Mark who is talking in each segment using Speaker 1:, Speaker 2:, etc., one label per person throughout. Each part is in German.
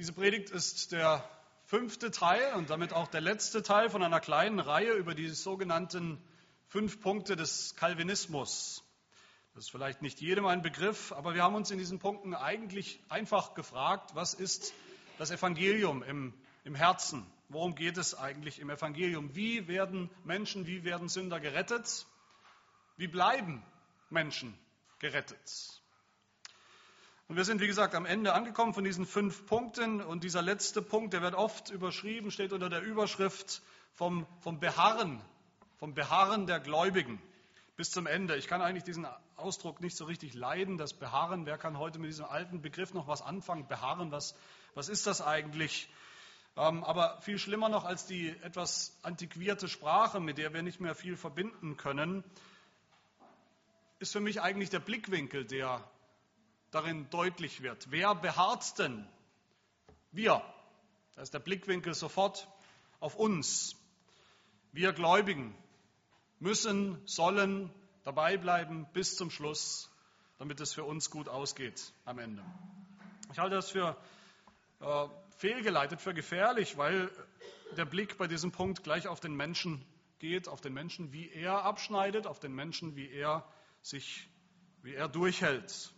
Speaker 1: Diese Predigt ist der fünfte Teil und damit auch der letzte Teil von einer kleinen Reihe über die sogenannten fünf Punkte des Calvinismus. Das ist vielleicht nicht jedem ein Begriff, aber wir haben uns in diesen Punkten eigentlich einfach gefragt, was ist das Evangelium im, im Herzen? Worum geht es eigentlich im Evangelium? Wie werden Menschen, wie werden Sünder gerettet? Wie bleiben Menschen gerettet? Und wir sind, wie gesagt, am Ende angekommen von diesen fünf Punkten. Und dieser letzte Punkt, der wird oft überschrieben, steht unter der Überschrift vom, vom Beharren, vom Beharren der Gläubigen bis zum Ende. Ich kann eigentlich diesen Ausdruck nicht so richtig leiden, das Beharren. Wer kann heute mit diesem alten Begriff noch was anfangen? Beharren, was, was ist das eigentlich? Ähm, aber viel schlimmer noch als die etwas antiquierte Sprache, mit der wir nicht mehr viel verbinden können, ist für mich eigentlich der Blickwinkel, der darin deutlich wird. Wer beharrt denn? Wir. Da ist der Blickwinkel sofort auf uns. Wir Gläubigen müssen, sollen dabei bleiben bis zum Schluss, damit es für uns gut ausgeht am Ende. Ich halte das für äh, fehlgeleitet, für gefährlich, weil der Blick bei diesem Punkt gleich auf den Menschen geht, auf den Menschen, wie er abschneidet, auf den Menschen, wie er sich, wie er durchhält.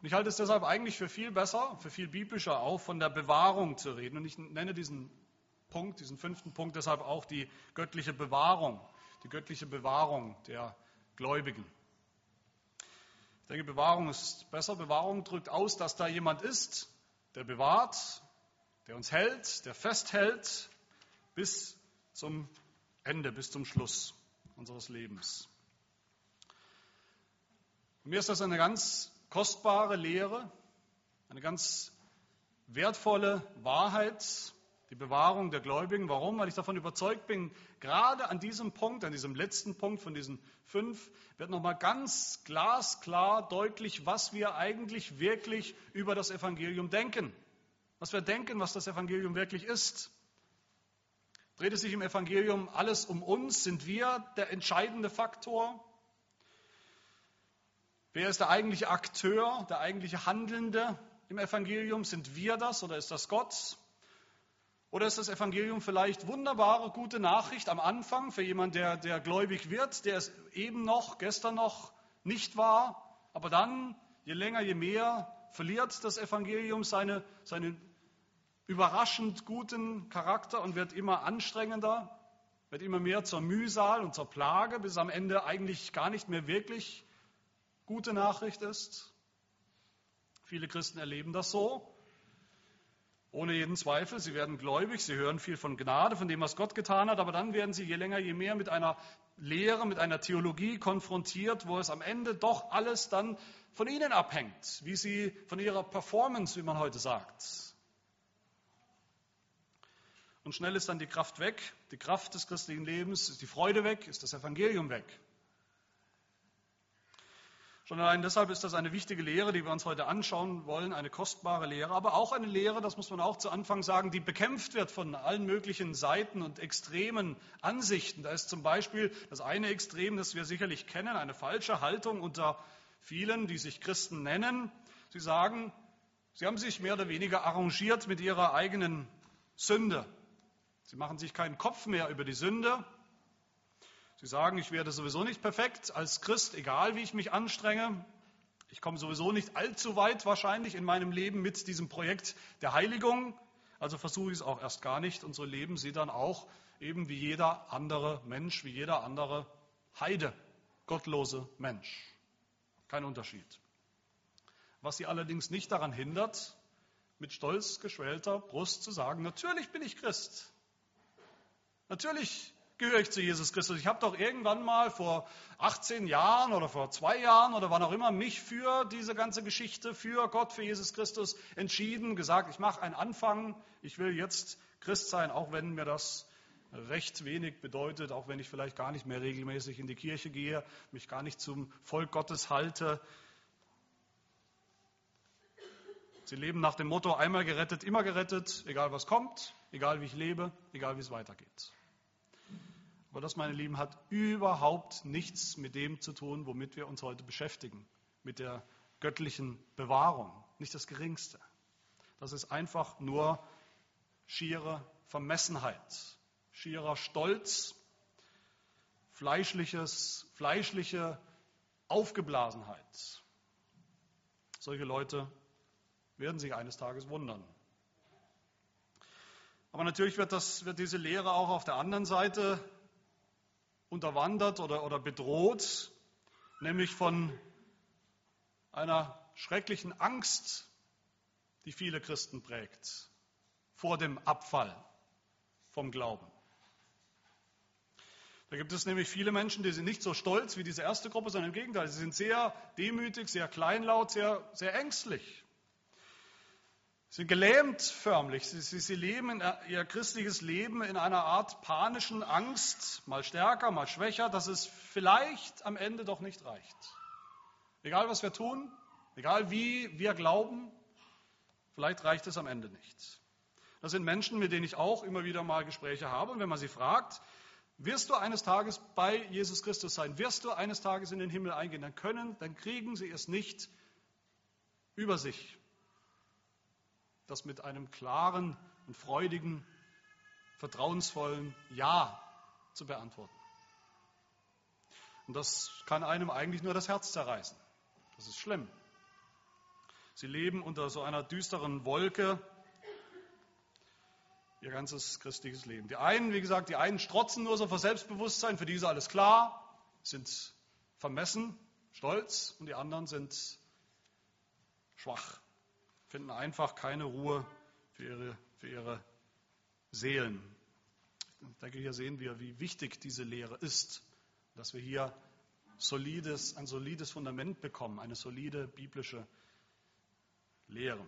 Speaker 1: Und ich halte es deshalb eigentlich für viel besser, für viel biblischer auch, von der Bewahrung zu reden. Und ich nenne diesen Punkt, diesen fünften Punkt deshalb auch die göttliche Bewahrung, die göttliche Bewahrung der Gläubigen. Ich denke, Bewahrung ist besser. Bewahrung drückt aus, dass da jemand ist, der bewahrt, der uns hält, der festhält bis zum Ende, bis zum Schluss unseres Lebens. Und mir ist das eine ganz kostbare Lehre, eine ganz wertvolle Wahrheit, die Bewahrung der Gläubigen. Warum? Weil ich davon überzeugt bin, gerade an diesem Punkt, an diesem letzten Punkt von diesen fünf, wird nochmal ganz glasklar deutlich, was wir eigentlich wirklich über das Evangelium denken. Was wir denken, was das Evangelium wirklich ist. Dreht es sich im Evangelium alles um uns? Sind wir der entscheidende Faktor? Wer ist der eigentliche Akteur, der eigentliche Handelnde im Evangelium? Sind wir das oder ist das Gott? Oder ist das Evangelium vielleicht wunderbare, gute Nachricht am Anfang für jemanden, der, der gläubig wird, der es eben noch, gestern noch nicht war, aber dann, je länger, je mehr, verliert das Evangelium seine, seinen überraschend guten Charakter und wird immer anstrengender, wird immer mehr zur Mühsal und zur Plage, bis am Ende eigentlich gar nicht mehr wirklich gute Nachricht ist. Viele Christen erleben das so. Ohne jeden Zweifel, sie werden gläubig, sie hören viel von Gnade, von dem, was Gott getan hat, aber dann werden sie je länger, je mehr mit einer Lehre, mit einer Theologie konfrontiert, wo es am Ende doch alles dann von ihnen abhängt, wie sie von ihrer Performance, wie man heute sagt. Und schnell ist dann die Kraft weg, die Kraft des christlichen Lebens, ist die Freude weg, ist das Evangelium weg. Schon allein deshalb ist das eine wichtige Lehre, die wir uns heute anschauen wollen, eine kostbare Lehre, aber auch eine Lehre, das muss man auch zu Anfang sagen, die bekämpft wird von allen möglichen Seiten und extremen Ansichten. Da ist zum Beispiel das eine Extrem, das wir sicherlich kennen, eine falsche Haltung unter vielen, die sich Christen nennen. Sie sagen, sie haben sich mehr oder weniger arrangiert mit ihrer eigenen Sünde. Sie machen sich keinen Kopf mehr über die Sünde, Sie sagen, ich werde sowieso nicht perfekt als Christ, egal wie ich mich anstrenge. Ich komme sowieso nicht allzu weit wahrscheinlich in meinem Leben mit diesem Projekt der Heiligung. Also versuche ich es auch erst gar nicht. Und so leben sie dann auch eben wie jeder andere Mensch, wie jeder andere Heide, gottlose Mensch. Kein Unterschied. Was sie allerdings nicht daran hindert, mit stolz geschwellter Brust zu sagen, natürlich bin ich Christ. Natürlich gehöre ich zu Jesus Christus. Ich habe doch irgendwann mal vor 18 Jahren oder vor zwei Jahren oder wann auch immer mich für diese ganze Geschichte, für Gott, für Jesus Christus entschieden, gesagt, ich mache einen Anfang, ich will jetzt Christ sein, auch wenn mir das recht wenig bedeutet, auch wenn ich vielleicht gar nicht mehr regelmäßig in die Kirche gehe, mich gar nicht zum Volk Gottes halte. Sie leben nach dem Motto, einmal gerettet, immer gerettet, egal was kommt, egal wie ich lebe, egal wie es weitergeht. Aber das, meine Lieben, hat überhaupt nichts mit dem zu tun, womit wir uns heute beschäftigen, mit der göttlichen Bewahrung. Nicht das Geringste. Das ist einfach nur schiere Vermessenheit, schierer Stolz, fleischliches, fleischliche Aufgeblasenheit. Solche Leute werden sich eines Tages wundern. Aber natürlich wird, das, wird diese Lehre auch auf der anderen Seite unterwandert oder, oder bedroht, nämlich von einer schrecklichen Angst, die viele Christen prägt, vor dem Abfall vom Glauben. Da gibt es nämlich viele Menschen, die sind nicht so stolz wie diese erste Gruppe, sondern im Gegenteil, sie sind sehr demütig, sehr kleinlaut, sehr, sehr ängstlich. Sie sind gelähmt förmlich. Sie, sie, sie leben ihr christliches Leben in einer Art panischen Angst, mal stärker, mal schwächer, dass es vielleicht am Ende doch nicht reicht. Egal was wir tun, egal wie wir glauben, vielleicht reicht es am Ende nicht. Das sind Menschen, mit denen ich auch immer wieder mal Gespräche habe. Und wenn man sie fragt, wirst du eines Tages bei Jesus Christus sein, wirst du eines Tages in den Himmel eingehen, dann können, dann kriegen sie es nicht über sich, das mit einem klaren und freudigen, vertrauensvollen Ja zu beantworten. Und das kann einem eigentlich nur das Herz zerreißen. Das ist schlimm. Sie leben unter so einer düsteren Wolke ihr ganzes christliches Leben. Die einen, wie gesagt, die einen strotzen nur so vor Selbstbewusstsein, für die ist alles klar, sind vermessen, stolz und die anderen sind schwach, finden einfach keine Ruhe für ihre, für ihre Seelen. Ich denke, hier sehen wir, wie wichtig diese Lehre ist, dass wir hier solides, ein solides Fundament bekommen, eine solide biblische Lehre.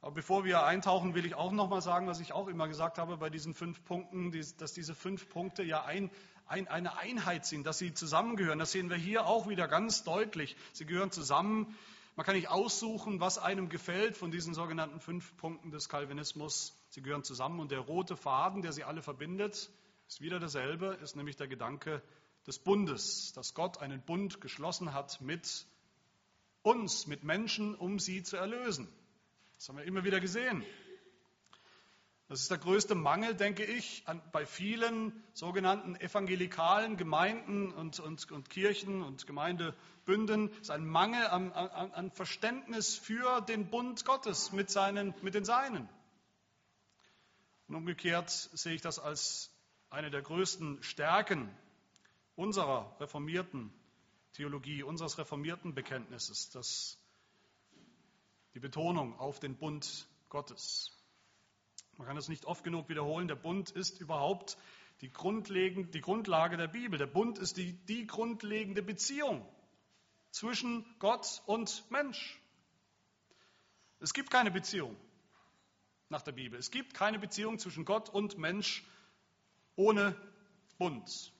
Speaker 1: Aber bevor wir eintauchen, will ich auch noch mal sagen, was ich auch immer gesagt habe bei diesen fünf Punkten, dass diese fünf Punkte ja ein, ein, eine Einheit sind, dass sie zusammengehören. Das sehen wir hier auch wieder ganz deutlich. Sie gehören zusammen. Man kann nicht aussuchen, was einem gefällt von diesen sogenannten fünf Punkten des Calvinismus. Sie gehören zusammen und der rote Faden, der sie alle verbindet, ist wieder derselbe, ist nämlich der Gedanke des Bundes, dass Gott einen Bund geschlossen hat mit uns, mit Menschen, um sie zu erlösen. Das haben wir immer wieder gesehen. Das ist der größte Mangel, denke ich, an, bei vielen sogenannten evangelikalen Gemeinden und, und, und Kirchen und Gemeindebünden. Es ist ein Mangel an, an, an, Verständnis für den Bund Gottes mit, seinen, mit den Seinen. Und umgekehrt sehe ich das als eine der größten Stärken unserer reformierten Theologie, unseres reformierten Bekenntnisses, dass die Betonung auf den Bund Gottes. Man kann es nicht oft genug wiederholen. Der Bund ist überhaupt die, die Grundlage der Bibel. Der Bund ist die, die grundlegende Beziehung zwischen Gott und Mensch. Es gibt keine Beziehung nach der Bibel. Es gibt keine Beziehung zwischen Gott und Mensch ohne Bund.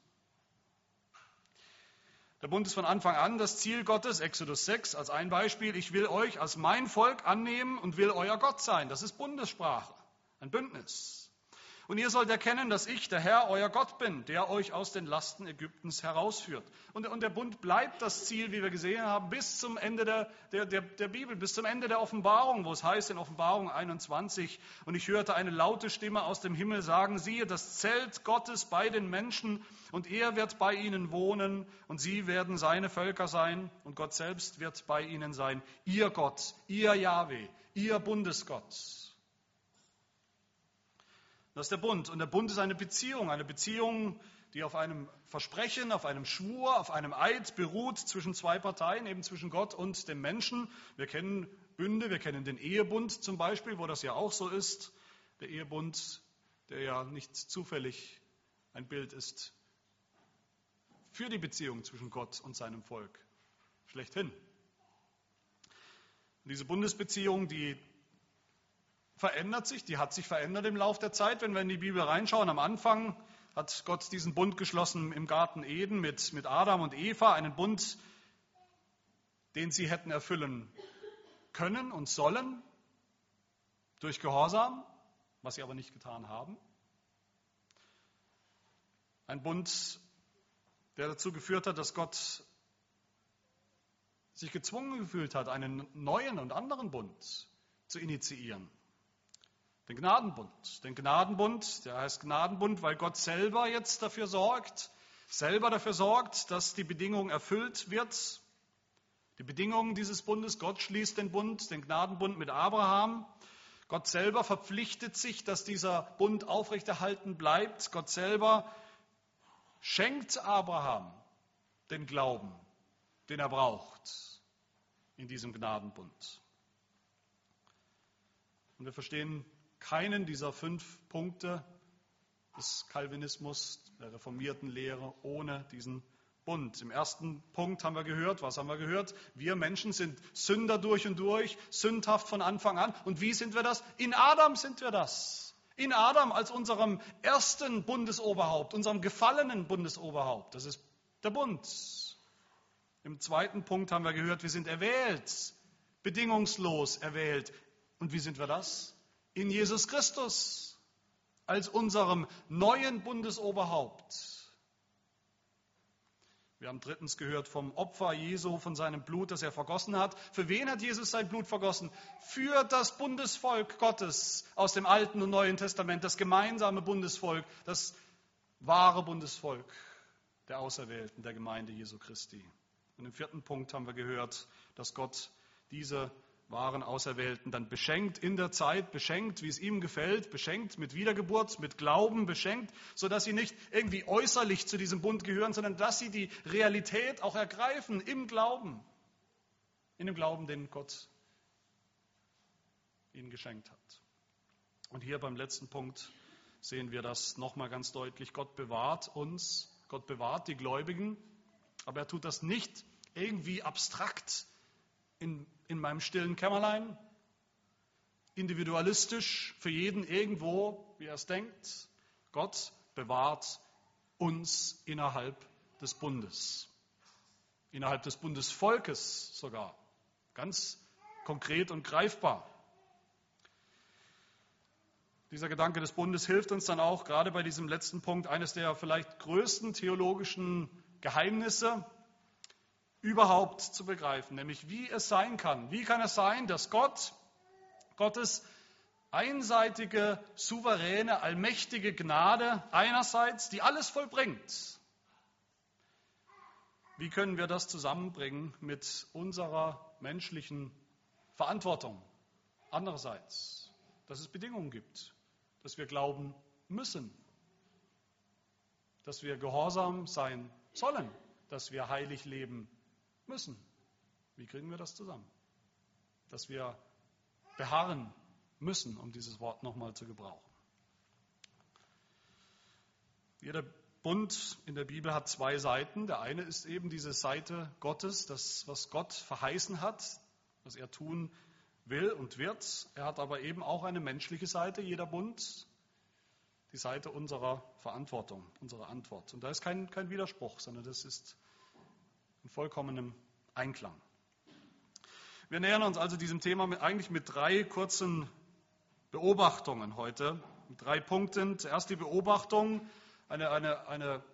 Speaker 1: Der Bund ist von Anfang an das Ziel Gottes, Exodus 6 als ein Beispiel. Ich will euch als mein Volk annehmen und will euer Gott sein. Das ist Bundessprache, ein Bündnis. Und ihr sollt erkennen, dass ich, der Herr, euer Gott bin, der euch aus den Lasten Ägyptens herausführt. Und, und der Bund bleibt das Ziel, wie wir gesehen haben, bis zum Ende der, der, der, der Bibel, bis zum Ende der Offenbarung, wo es heißt in Offenbarung 21, und ich hörte eine laute Stimme aus dem Himmel sagen, siehe, das Zelt Gottes bei den Menschen, und er wird bei ihnen wohnen, und sie werden seine Völker sein, und Gott selbst wird bei ihnen sein, ihr Gott, ihr Yahweh, ihr Bundesgott. Das ist der Bund. Und der Bund ist eine Beziehung, eine Beziehung, die auf einem Versprechen, auf einem Schwur, auf einem Eid beruht zwischen zwei Parteien, eben zwischen Gott und dem Menschen. Wir kennen Bünde, wir kennen den Ehebund zum Beispiel, wo das ja auch so ist. Der Ehebund, der ja nicht zufällig ein Bild ist für die Beziehung zwischen Gott und seinem Volk. Schlechthin. Und diese Bundesbeziehung, die verändert sich, die hat sich verändert im Laufe der Zeit. Wenn wir in die Bibel reinschauen, am Anfang hat Gott diesen Bund geschlossen im Garten Eden mit, mit Adam und Eva, einen Bund, den sie hätten erfüllen können und sollen durch Gehorsam, was sie aber nicht getan haben. Ein Bund, der dazu geführt hat, dass Gott sich gezwungen gefühlt hat, einen neuen und anderen Bund zu initiieren. Den Gnadenbund. Den Gnadenbund, der heißt Gnadenbund, weil Gott selber jetzt dafür sorgt, selber dafür sorgt, dass die Bedingung erfüllt wird. Die Bedingungen dieses Bundes, Gott schließt den Bund, den Gnadenbund mit Abraham. Gott selber verpflichtet sich, dass dieser Bund aufrechterhalten bleibt. Gott selber schenkt Abraham den Glauben, den er braucht in diesem Gnadenbund. Und wir verstehen keinen dieser fünf Punkte des Calvinismus, der reformierten Lehre, ohne diesen Bund. Im ersten Punkt haben wir gehört, was haben wir gehört? Wir Menschen sind Sünder durch und durch, sündhaft von Anfang an. Und wie sind wir das? In Adam sind wir das. In Adam als unserem ersten Bundesoberhaupt, unserem gefallenen Bundesoberhaupt. Das ist der Bund. Im zweiten Punkt haben wir gehört, wir sind erwählt, bedingungslos erwählt. Und wie sind wir das? In Jesus Christus als unserem neuen Bundesoberhaupt. Wir haben drittens gehört vom Opfer Jesu, von seinem Blut, das er vergossen hat. Für wen hat Jesus sein Blut vergossen? Für das Bundesvolk Gottes aus dem Alten und Neuen Testament, das gemeinsame Bundesvolk, das wahre Bundesvolk der Auserwählten, der Gemeinde Jesu Christi. Und im vierten Punkt haben wir gehört, dass Gott diese wahren Auserwählten dann beschenkt in der Zeit, beschenkt, wie es ihm gefällt, beschenkt mit Wiedergeburt, mit Glauben, beschenkt, sodass sie nicht irgendwie äußerlich zu diesem Bund gehören, sondern dass sie die Realität auch ergreifen im Glauben, in dem Glauben, den Gott ihnen geschenkt hat. Und hier beim letzten Punkt sehen wir das nochmal ganz deutlich. Gott bewahrt uns, Gott bewahrt die Gläubigen, aber er tut das nicht irgendwie abstrakt in, in meinem stillen Kämmerlein, individualistisch für jeden irgendwo, wie er es denkt. Gott bewahrt uns innerhalb des Bundes, innerhalb des Bundesvolkes sogar, ganz konkret und greifbar. Dieser Gedanke des Bundes hilft uns dann auch gerade bei diesem letzten Punkt, eines der vielleicht größten theologischen Geheimnisse, überhaupt zu begreifen, nämlich wie es sein kann. Wie kann es sein, dass Gott, Gottes einseitige, souveräne, allmächtige Gnade einerseits, die alles vollbringt, wie können wir das zusammenbringen mit unserer menschlichen Verantwortung? Andererseits, dass es Bedingungen gibt, dass wir glauben müssen, dass wir gehorsam sein sollen, dass wir heilig leben müssen. Wie kriegen wir das zusammen? Dass wir beharren müssen, um dieses Wort nochmal zu gebrauchen. Jeder Bund in der Bibel hat zwei Seiten. Der eine ist eben diese Seite Gottes, das, was Gott verheißen hat, was er tun will und wird. Er hat aber eben auch eine menschliche Seite, jeder Bund, die Seite unserer Verantwortung, unserer Antwort. Und da ist kein, kein Widerspruch, sondern das ist in vollkommenem Einklang. Wir nähern uns also diesem Thema mit, eigentlich mit drei kurzen Beobachtungen heute, mit drei Punkten. Zuerst die Beobachtung, eine, eine, eine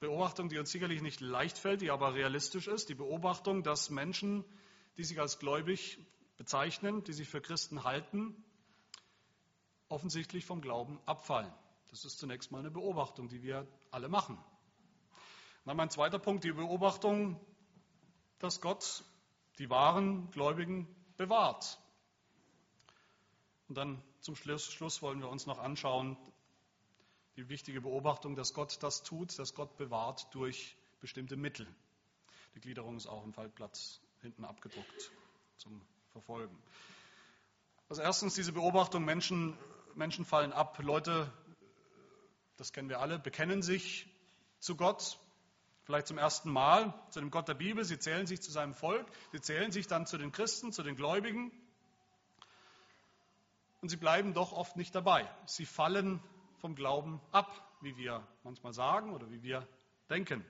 Speaker 1: Beobachtung, die uns sicherlich nicht leicht fällt, die aber realistisch ist, die Beobachtung, dass Menschen, die sich als gläubig bezeichnen, die sich für Christen halten, offensichtlich vom Glauben abfallen. Das ist zunächst mal eine Beobachtung, die wir alle machen. Dann mein zweiter Punkt, die Beobachtung, dass Gott die wahren Gläubigen bewahrt. Und dann zum Schluss, wollen wir uns noch anschauen, die wichtige Beobachtung, dass Gott das tut, dass Gott bewahrt durch bestimmte Mittel. Die Gliederung ist auch im Faltblatt hinten abgedruckt zum Verfolgen. Also erstens diese Beobachtung, Menschen, Menschen fallen ab. Leute, das kennen wir alle, bekennen sich zu Gott, vielleicht zum ersten Mal zu dem Gott der Bibel. Sie zählen sich zu seinem Volk, sie zählen sich dann zu den Christen, zu den Gläubigen. Und sie bleiben doch oft nicht dabei. Sie fallen vom Glauben ab, wie wir manchmal sagen oder wie wir denken.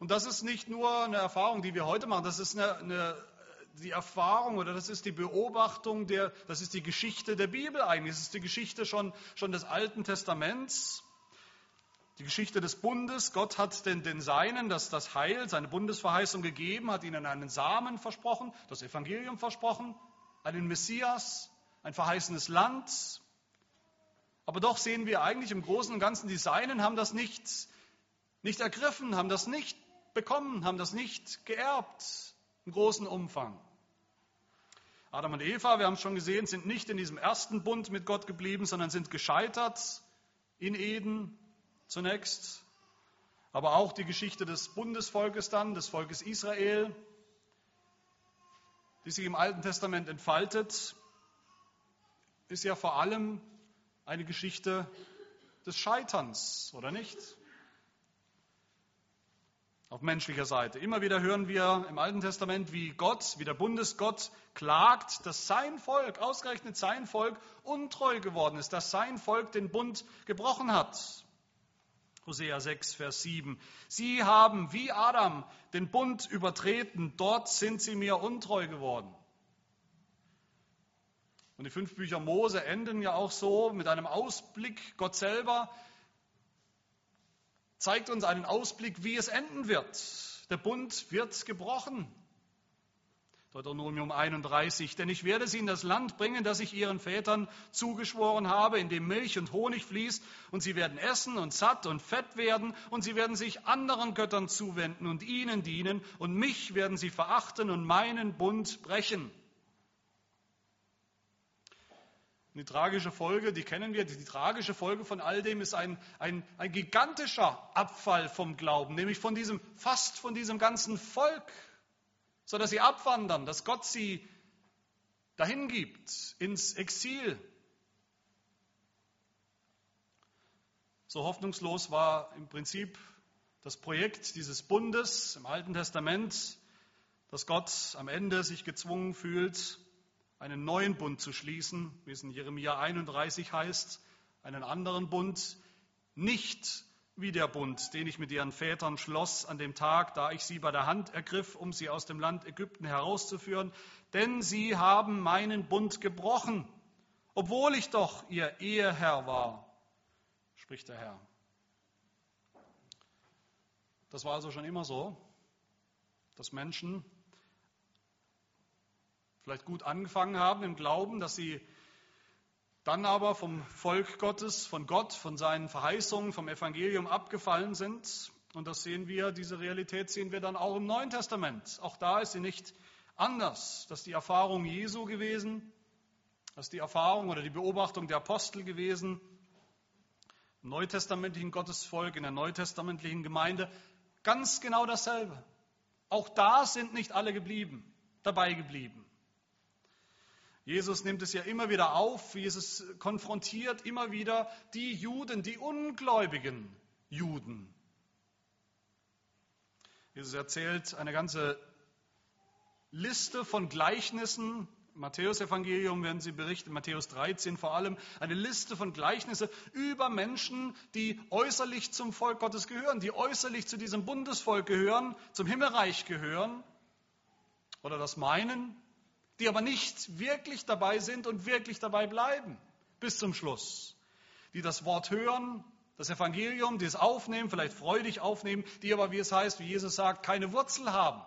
Speaker 1: Und das ist nicht nur eine Erfahrung, die wir heute machen, das ist eine, eine, die Erfahrung oder das ist die Beobachtung, der, das ist die Geschichte der Bibel eigentlich, das ist die Geschichte schon, schon des Alten Testaments. Die Geschichte des Bundes. Gott hat den, den Seinen das, das Heil, seine Bundesverheißung gegeben, hat ihnen einen Samen versprochen, das Evangelium versprochen, einen Messias, ein verheißenes Land. Aber doch sehen wir eigentlich im Großen und Ganzen, die Seinen haben das nicht, nicht ergriffen, haben das nicht bekommen, haben das nicht geerbt im großen Umfang. Adam und Eva, wir haben es schon gesehen, sind nicht in diesem ersten Bund mit Gott geblieben, sondern sind gescheitert in Eden zunächst. Aber auch die Geschichte des Bundesvolkes dann, des Volkes Israel, die sich im Alten Testament entfaltet, ist ja vor allem eine Geschichte des Scheiterns, oder nicht? auf menschlicher Seite. Immer wieder hören wir im Alten Testament, wie Gott, wie der Bundesgott klagt, dass sein Volk, ausgerechnet sein Volk, untreu geworden ist, dass sein Volk den Bund gebrochen hat. Hosea 6, Vers 7. Sie haben wie Adam den Bund übertreten, dort sind sie mir untreu geworden. Und die fünf Bücher Mose enden ja auch so mit einem Ausblick. Gott selber zeigt uns einen Ausblick, wie es enden wird. Der Bund wird gebrochen. Deuteronomium 31. Denn ich werde sie in das Land bringen, das ich ihren Vätern zugeschworen habe, in dem Milch und Honig fließt, und sie werden essen und satt und fett werden, und sie werden sich anderen Göttern zuwenden und ihnen dienen, und mich werden sie verachten und meinen Bund brechen. die tragische Folge, die kennen wir, die, tragische Folge von all dem ist ein, ein, ein gigantischer Abfall vom Glauben, nämlich von diesem, fast von diesem ganzen Volk, sodass sie abwandern, dass Gott sie dahin gibt, ins Exil. So hoffnungslos war im Prinzip das Projekt dieses Bundes im Alten Testament, dass Gott am Ende sich gezwungen fühlt, einen neuen Bund zu schließen, wie es in Jeremia 31 heißt, einen anderen Bund, nicht wie der Bund, den ich mit ihren Vätern schloss an dem Tag, da ich sie bei der Hand ergriff, um sie aus dem Land Ägypten herauszuführen, denn sie haben meinen Bund gebrochen, obwohl ich doch ihr Eheherr war, spricht der Herr. Das war also schon immer so, dass Menschen vielleicht gut angefangen haben im Glauben, dass sie dann aber vom Volk Gottes, von Gott, von seinen Verheißungen, vom Evangelium abgefallen sind. Und das sehen wir, diese Realität sehen wir dann auch im Neuen Testament. Auch da ist sie nicht anders. Das ist die Erfahrung Jesu gewesen, das ist die Erfahrung oder die Beobachtung der Apostel gewesen, im neutestamentlichen Gottesvolk, in der neutestamentlichen Gemeinde. Ganz genau dasselbe. Auch da sind nicht alle geblieben, dabei geblieben. Jesus nimmt es ja immer wieder auf, Jesus konfrontiert immer wieder die Juden, die ungläubigen Juden. Jesus erzählt eine ganze Liste von Gleichnissen. Im Matthäus-Evangelium werden sie berichten, Matthäus 13 vor allem, eine Liste von Gleichnissen über Menschen, die äußerlich zum Volk Gottes gehören, die äußerlich zu diesem Bundesvolk gehören, zum Himmelreich gehören oder das meinen, die aber nicht wirklich dabei sind und wirklich dabei bleiben bis zum Schluss. Die das Wort hören, das Evangelium, die es aufnehmen, vielleicht freudig aufnehmen, die aber, wie es heißt, wie Jesus sagt, keine Wurzel haben.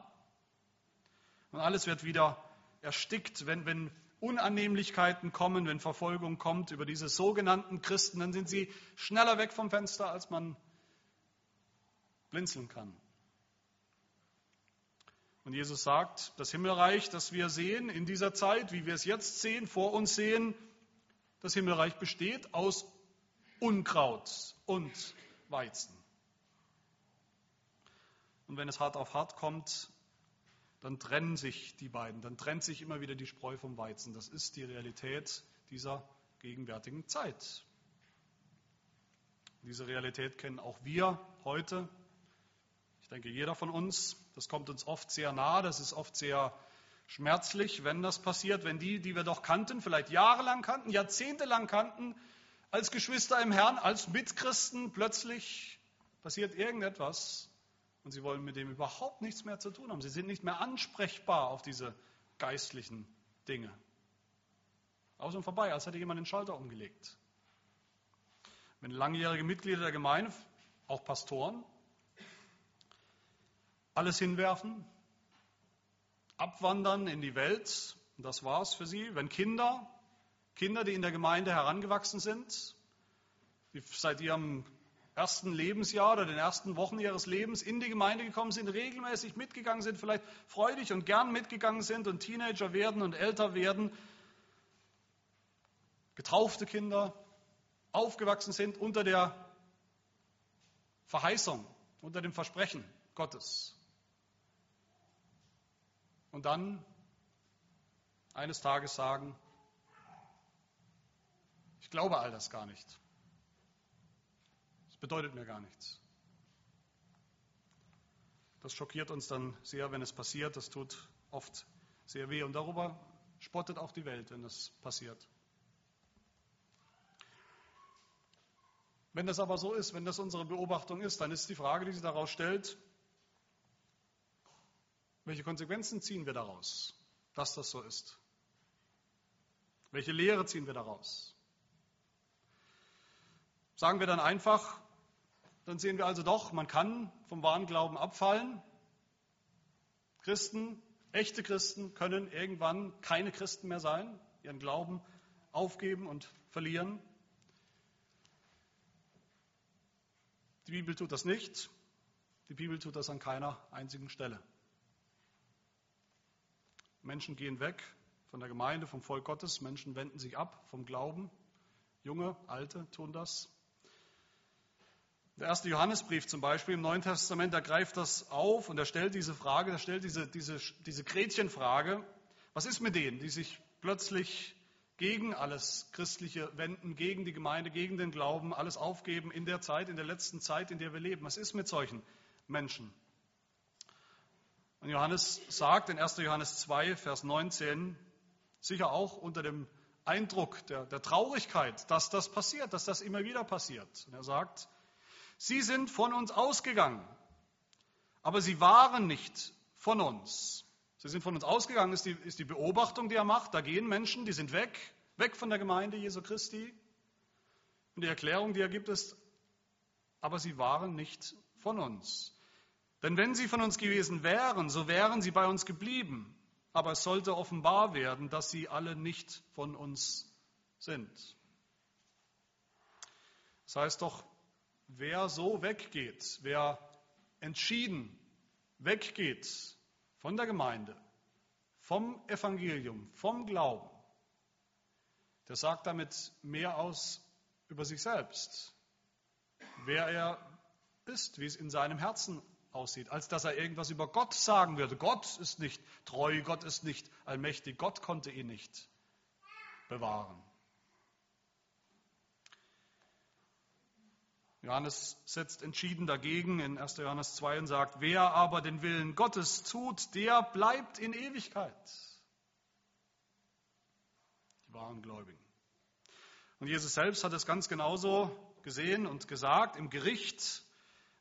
Speaker 1: Und alles wird wieder erstickt, wenn, wenn Unannehmlichkeiten kommen, wenn Verfolgung kommt über diese sogenannten Christen, dann sind sie schneller weg vom Fenster, als man blinzeln kann. Und Jesus sagt, das Himmelreich, das wir sehen in dieser Zeit, wie wir es jetzt sehen, vor uns sehen, das Himmelreich besteht aus Unkraut und Weizen. Und wenn es hart auf hart kommt, dann trennen sich die beiden, dann trennt sich immer wieder die Spreu vom Weizen. Das ist die Realität dieser gegenwärtigen Zeit. Diese Realität kennen auch wir heute ich denke, jeder von uns, das kommt uns oft sehr nah, das ist oft sehr schmerzlich, wenn das passiert, wenn die, die wir doch kannten, vielleicht jahrelang kannten, jahrzehntelang kannten, als Geschwister im Herrn, als Mitchristen, plötzlich passiert irgendetwas und sie wollen mit dem überhaupt nichts mehr zu tun haben. Sie sind nicht mehr ansprechbar auf diese geistlichen Dinge. Aus und vorbei, als hätte jemand den Schalter umgelegt. Wenn langjährige Mitglieder der Gemeinde auch Pastoren, alles hinwerfen, abwandern in die Welt, das war's für sie. Wenn Kinder, Kinder, die in der Gemeinde herangewachsen sind, die seit ihrem ersten Lebensjahr oder den ersten Wochen ihres Lebens in die Gemeinde gekommen sind, regelmäßig mitgegangen sind, vielleicht freudig und gern mitgegangen sind und Teenager werden und älter werden, getaufte Kinder aufgewachsen sind unter der Verheißung, unter dem Versprechen Gottes. Und dann eines Tages sagen, ich glaube all das gar nicht bedeutet mir gar nichts. Das schockiert uns dann sehr, wenn es passiert. Das tut oft sehr weh. Und darüber spottet auch die Welt, wenn das passiert. Wenn das aber so ist, wenn das unsere Beobachtung ist, dann ist die Frage, die sich daraus stellt, welche Konsequenzen ziehen wir daraus, dass das so ist? Welche Lehre ziehen wir daraus? Sagen wir dann einfach, dann sehen wir also doch, man kann vom wahren Glauben abfallen. Christen, echte Christen können irgendwann keine Christen mehr sein, ihren Glauben aufgeben und verlieren. Die Bibel tut das nicht. Die Bibel tut das an keiner einzigen Stelle. Menschen gehen weg von der Gemeinde, vom Volk Gottes. Menschen wenden sich ab vom Glauben. Junge, Alte tun das. Der erste Johannesbrief zum Beispiel im Neuen Testament, der greift das auf und er stellt diese Frage, er stellt diese, diese, diese Gretchenfrage, was ist mit denen, die sich plötzlich gegen alles Christliche wenden, gegen die Gemeinde, gegen den Glauben, alles aufgeben in der Zeit, in der letzten Zeit, in der wir leben. Was ist mit solchen Menschen? Und Johannes sagt in 1. Johannes 2, Vers 19, sicher auch unter dem Eindruck der, der Traurigkeit, dass das passiert, dass das immer wieder passiert. Und er sagt, Sie sind von uns ausgegangen, aber sie waren nicht von uns. Sie sind von uns ausgegangen, ist die, ist die Beobachtung, die er macht. Da gehen Menschen, die sind weg, weg von der Gemeinde Jesu Christi. Und die Erklärung, die er gibt, ist, aber sie waren nicht von uns. Denn wenn sie von uns gewesen wären, so wären sie bei uns geblieben. Aber es sollte offenbar werden, dass sie alle nicht von uns sind. Das heißt doch, wer so weggeht, wer entschieden weggeht von der Gemeinde, vom Evangelium, vom Glauben, der sagt damit mehr aus über sich selbst, wer er ist, wie es in seinem Herzen aussieht, als dass er irgendwas über Gott sagen würde. Gott ist nicht treu, Gott ist nicht allmächtig, Gott konnte ihn nicht bewahren. Johannes setzt entschieden dagegen in 1. Johannes 2 und sagt, wer aber den Willen Gottes tut, der bleibt in Ewigkeit. Die wahren Gläubigen. Und Jesus selbst hat es ganz genauso gesehen und gesagt im Gericht,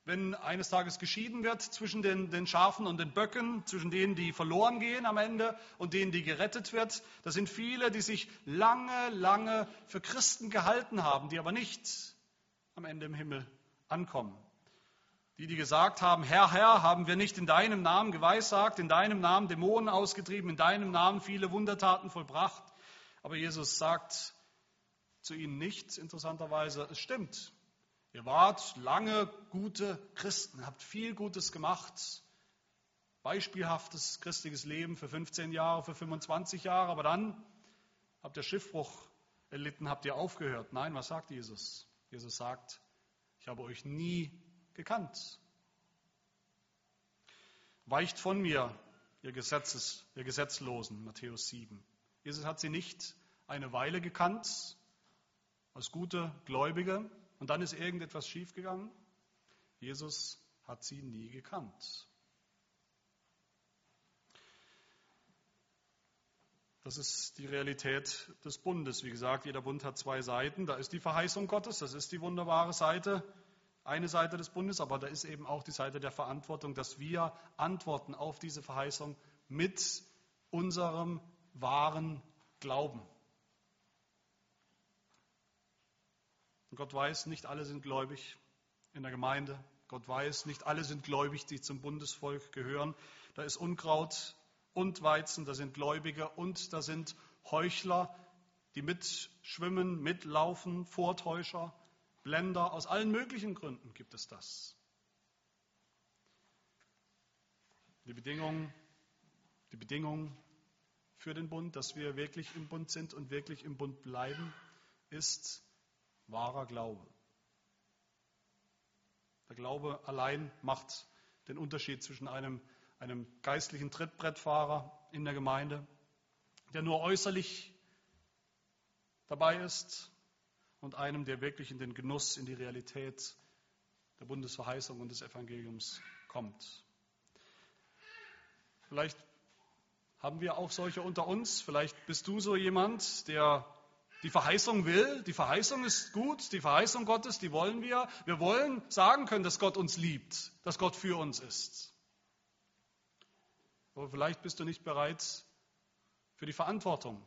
Speaker 1: wenn eines Tages geschieden wird zwischen den, den Schafen und den Böcken, zwischen denen, die verloren gehen am Ende und denen, die gerettet wird. Das sind viele, die sich lange, lange für Christen gehalten haben, die aber nicht am Ende im Himmel ankommen. Die, die gesagt haben, Herr, Herr, haben wir nicht in deinem Namen geweissagt, in deinem Namen Dämonen ausgetrieben, in deinem Namen viele Wundertaten vollbracht. Aber Jesus sagt zu ihnen nicht, interessanterweise, es stimmt. Ihr wart lange gute Christen, habt viel Gutes gemacht, beispielhaftes christliches Leben für 15 Jahre, für 25 Jahre, aber dann habt ihr Schiffbruch erlitten, habt ihr aufgehört. Nein, was sagt Jesus? Jesus sagt, ich habe euch nie gekannt. Weicht von mir, ihr, Gesetzes, ihr Gesetzlosen, Matthäus 7. Jesus hat sie nicht eine Weile gekannt, als gute Gläubige, und dann ist irgendetwas schiefgegangen. Jesus hat sie nie gekannt. Das ist die Realität des Bundes. Wie gesagt, jeder Bund hat zwei Seiten. Da ist die Verheißung Gottes, das ist die wunderbare Seite, eine Seite des Bundes, aber da ist eben auch die Seite der Verantwortung, dass wir antworten auf diese Verheißung mit unserem wahren Glauben. Und Gott weiß, nicht alle sind gläubig. in der Gemeinde. Gott weiß, nicht alle sind gläubig, die zum Bundesvolk gehören. Da ist Unkraut und Weizen, da sind Gläubige und da sind Heuchler, die mitschwimmen, mitlaufen, Vortäuscher, Blender. Aus allen möglichen Gründen gibt es das. Die Bedingung, die Bedingung für den Bund, dass wir wirklich im Bund sind und wirklich im Bund bleiben, ist wahrer Glaube. Der Glaube allein macht den Unterschied zwischen einem, einem geistlichen Trittbrettfahrer in der Gemeinde, der nur äußerlich dabei ist, und einem, der wirklich in den Genuss, in die Realität der Bundesverheißung und des Evangeliums kommt. Vielleicht haben wir auch solche unter uns. Vielleicht bist du so jemand, der die Verheißung will. Die Verheißung ist gut, die Verheißung Gottes, die wollen wir. Wir wollen sagen können, dass Gott uns liebt, dass Gott für uns ist. Aber vielleicht bist du nicht bereit für die Verantwortung,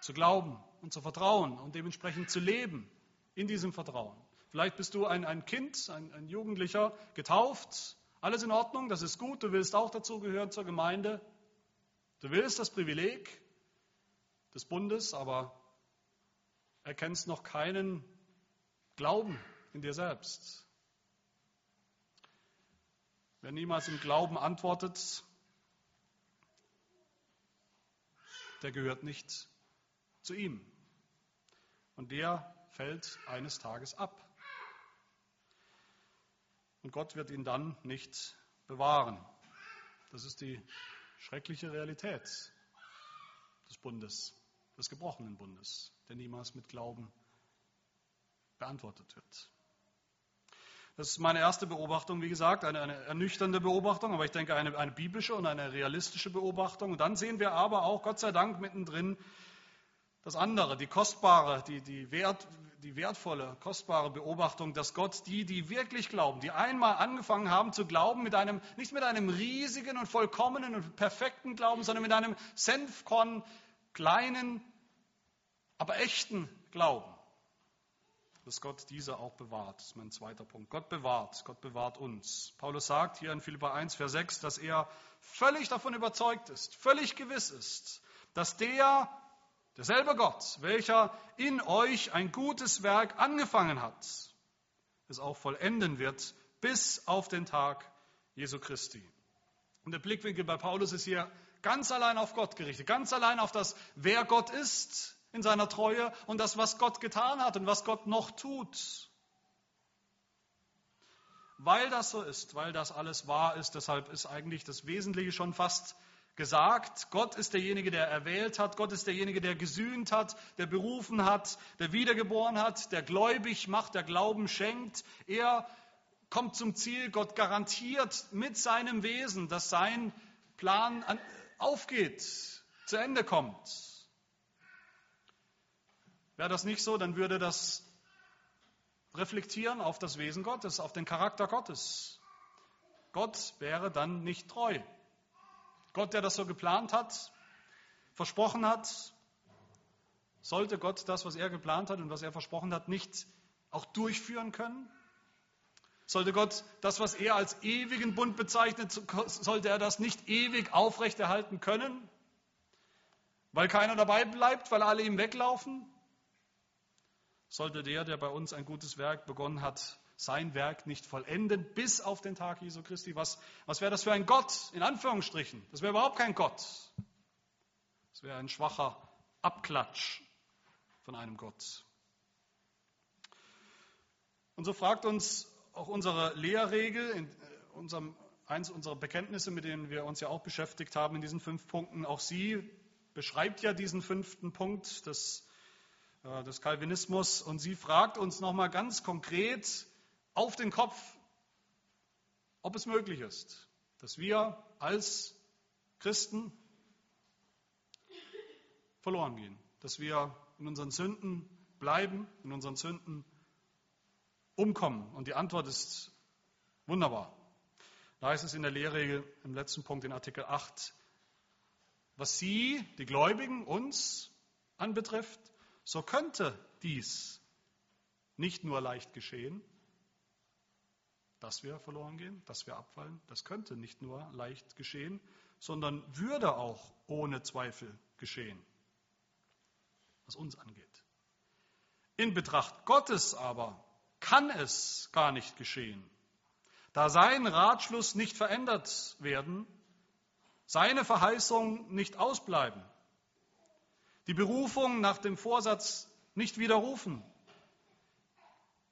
Speaker 1: zu glauben und zu vertrauen und dementsprechend zu leben in diesem Vertrauen. Vielleicht bist du ein, ein Kind, ein, ein Jugendlicher, getauft, alles in Ordnung, das ist gut, du willst auch dazugehören zur Gemeinde, Du willst das Privileg des Bundes, aber erkennst noch keinen Glauben in dir selbst. Wer niemals im Glauben antwortet, der gehört nicht zu ihm. Und der fällt eines Tages ab. Und Gott wird ihn dann nicht bewahren. Das ist die schreckliche Realität des Bundes, des gebrochenen Bundes, der niemals mit Glauben beantwortet wird. Das ist meine erste Beobachtung, wie gesagt, eine, eine ernüchternde Beobachtung, aber ich denke eine, eine biblische und eine realistische Beobachtung. Und dann sehen wir aber auch, Gott sei Dank, mittendrin das andere, die kostbare, die, die, wert, die wertvolle, kostbare Beobachtung, dass Gott die, die wirklich glauben, die einmal angefangen haben zu glauben, mit einem, nicht mit einem riesigen und vollkommenen und perfekten Glauben, sondern mit einem Senfkorn kleinen, aber echten Glauben, dass Gott diese auch bewahrt. Das ist mein zweiter Punkt. Gott bewahrt, Gott bewahrt uns. Paulus sagt hier in Philippa 1, Vers 6, dass er völlig davon überzeugt ist, völlig gewiss ist, dass der, Derselbe Gott, welcher in euch ein gutes Werk angefangen hat, es auch vollenden wird bis auf den Tag Jesu Christi. Und der Blickwinkel bei Paulus ist hier ganz allein auf Gott gerichtet, ganz allein auf das, wer Gott ist in seiner Treue und das, was Gott getan hat und was Gott noch tut. Weil das so ist, weil das alles wahr ist, deshalb ist eigentlich das Wesentliche schon fast gesagt, Gott ist derjenige, der erwählt hat, Gott ist derjenige, der gesühnt hat, der berufen hat, der wiedergeboren hat, der gläubig macht, der Glauben schenkt. Er kommt zum Ziel, Gott garantiert mit seinem Wesen, dass sein Plan aufgeht, zu Ende kommt. Wäre das nicht so, dann würde das reflektieren auf das Wesen Gottes, auf den Charakter Gottes. Gott wäre dann nicht treu. Gott, der das so geplant hat, versprochen hat, sollte Gott das, was er geplant hat und was er versprochen hat, nicht auch durchführen können? Sollte Gott das, was er als ewigen Bund bezeichnet, sollte er das nicht ewig aufrechterhalten können? Weil keiner dabei bleibt, weil alle ihm weglaufen? Sollte der, der bei uns ein gutes Werk begonnen hat, sein Werk nicht vollenden bis auf den Tag Jesu Christi. Was, was wäre das für ein Gott, in Anführungsstrichen? Das wäre überhaupt kein Gott. Das wäre ein schwacher Abklatsch von einem Gott. Und so fragt uns auch unsere Lehrregel, in äh, unserem, eins unserer Bekenntnisse, mit denen wir uns ja auch beschäftigt haben in diesen fünf Punkten, auch sie beschreibt ja diesen fünften Punkt des, äh, des Calvinismus. Und sie fragt uns nochmal ganz konkret, auf den Kopf, ob es möglich ist, dass wir als Christen verloren gehen, dass wir in unseren Sünden bleiben, in unseren Sünden umkommen. Und die Antwort ist wunderbar. Da heißt es in der Lehrregel im letzten Punkt in Artikel 8, was Sie, die Gläubigen, uns anbetrifft, so könnte dies nicht nur leicht geschehen, dass wir verloren gehen, dass wir abfallen. Das könnte nicht nur leicht geschehen, sondern würde auch ohne Zweifel geschehen, was uns angeht. In Betracht Gottes aber kann es gar nicht geschehen, da sein Ratschluss nicht verändert werden, seine Verheißung nicht ausbleiben, die Berufung nach dem Vorsatz nicht widerrufen,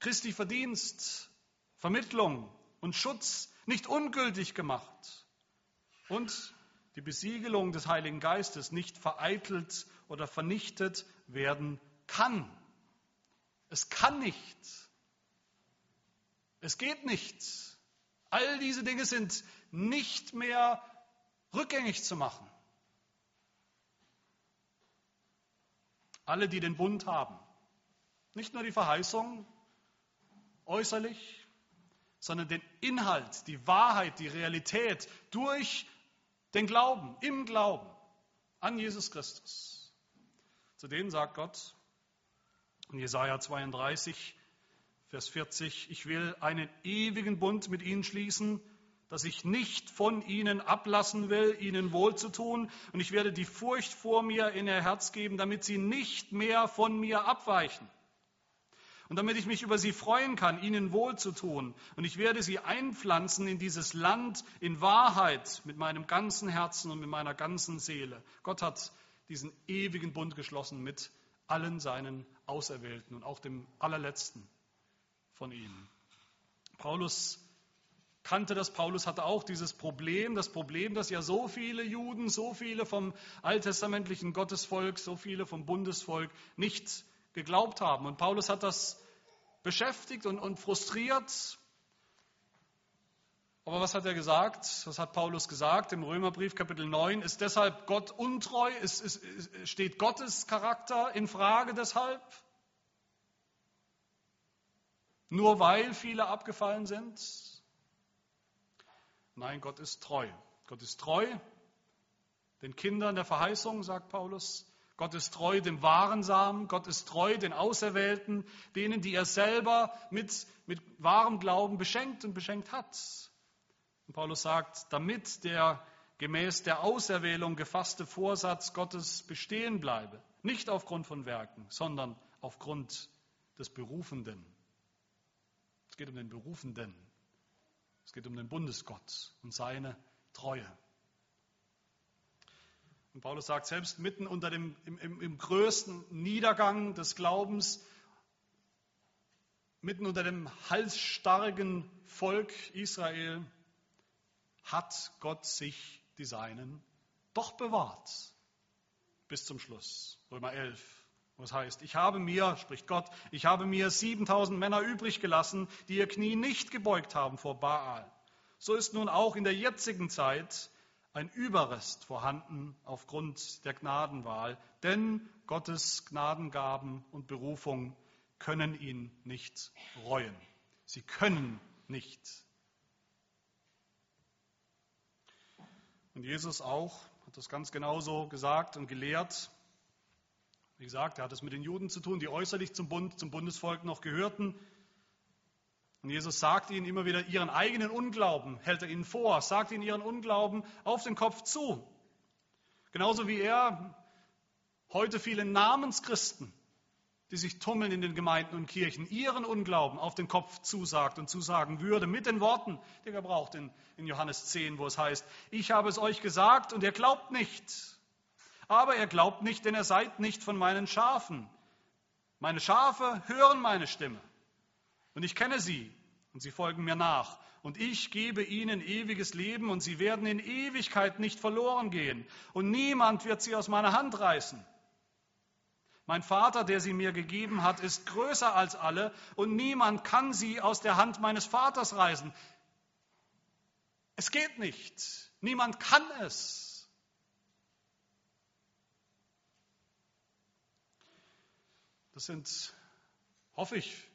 Speaker 1: Christi Verdienst, Vermittlung und Schutz nicht ungültig gemacht und die Besiegelung des Heiligen Geistes nicht vereitelt oder vernichtet werden kann. Es kann nicht. Es geht nicht. All diese Dinge sind nicht mehr rückgängig zu machen. Alle, die den Bund haben, nicht nur die Verheißung äußerlich, sondern den Inhalt, die Wahrheit, die Realität durch den Glauben, im Glauben an Jesus Christus. Zu denen sagt Gott in Jesaja 32, Vers 40, ich will einen ewigen Bund mit ihnen schließen, dass ich nicht von ihnen ablassen will, ihnen wohlzutun, und ich werde die Furcht vor mir in ihr Herz geben, damit sie nicht mehr von mir abweichen. Und damit ich mich über sie freuen kann, ihnen wohlzutun. Und ich werde sie einpflanzen in dieses Land in Wahrheit mit meinem ganzen Herzen und mit meiner ganzen Seele. Gott hat diesen ewigen Bund geschlossen mit allen seinen Auserwählten und auch dem allerletzten von ihnen. Paulus kannte das. Paulus hatte auch dieses Problem, das Problem, dass ja so viele Juden, so viele vom alttestamentlichen Gottesvolk, so viele vom Bundesvolk nicht geglaubt haben. Und Paulus hat das beschäftigt und, und frustriert. Aber was hat er gesagt? Was hat Paulus gesagt im Römerbrief Kapitel 9? Ist deshalb Gott untreu? Ist, ist, steht Gottes Charakter in Frage deshalb? Nur weil viele abgefallen sind? Nein, Gott ist treu. Gott ist treu den Kindern der Verheißung, sagt Paulus. Gott ist treu dem wahren Samen, Gott ist treu den Auserwählten, denen, die er selber mit, mit wahrem Glauben beschenkt und beschenkt hat. Und Paulus sagt, damit der gemäß der Auserwählung gefasste Vorsatz Gottes bestehen bleibe, nicht aufgrund von Werken, sondern aufgrund des Berufenden. Es geht um den Berufenden. Es geht um den Bundesgott und seine Treue. Und Paulus sagt, selbst mitten unter dem im, im, im größten Niedergang des Glaubens, mitten unter dem halsstarrigen Volk Israel, hat Gott sich die Seinen doch bewahrt. Bis zum Schluss. Römer 11. Was heißt, ich habe mir, spricht Gott, ich habe mir 7000 Männer übrig gelassen, die ihr Knie nicht gebeugt haben vor Baal. So ist nun auch in der jetzigen Zeit ein Überrest vorhanden aufgrund der Gnadenwahl, denn Gottes Gnadengaben und Berufung können ihn nicht reuen. Sie können nicht. Und Jesus auch hat das ganz genauso gesagt und gelehrt. Wie gesagt, er hat es mit den Juden zu tun, die äußerlich zum Bund, zum Bundesvolk noch gehörten, und Jesus sagt ihnen immer wieder, ihren eigenen Unglauben hält er ihnen vor, sagt ihnen ihren Unglauben auf den Kopf zu. Genauso wie er heute viele Namenschristen, die sich tummeln in den Gemeinden und Kirchen, ihren Unglauben auf den Kopf zusagt und zusagen würde, mit den Worten, die er braucht in, in Johannes 10, wo es heißt, ich habe es euch gesagt und ihr glaubt nicht. Aber ihr glaubt nicht, denn ihr seid nicht von meinen Schafen. Meine Schafe hören meine Stimme. Und ich kenne sie und sie folgen mir nach. Und ich gebe ihnen ewiges Leben und sie werden in Ewigkeit nicht verloren gehen. Und niemand wird sie aus meiner Hand reißen. Mein Vater, der sie mir gegeben hat, ist größer als alle und niemand kann sie aus der Hand meines Vaters reißen. Es geht nicht. Niemand kann es. Das sind, hoffe ich,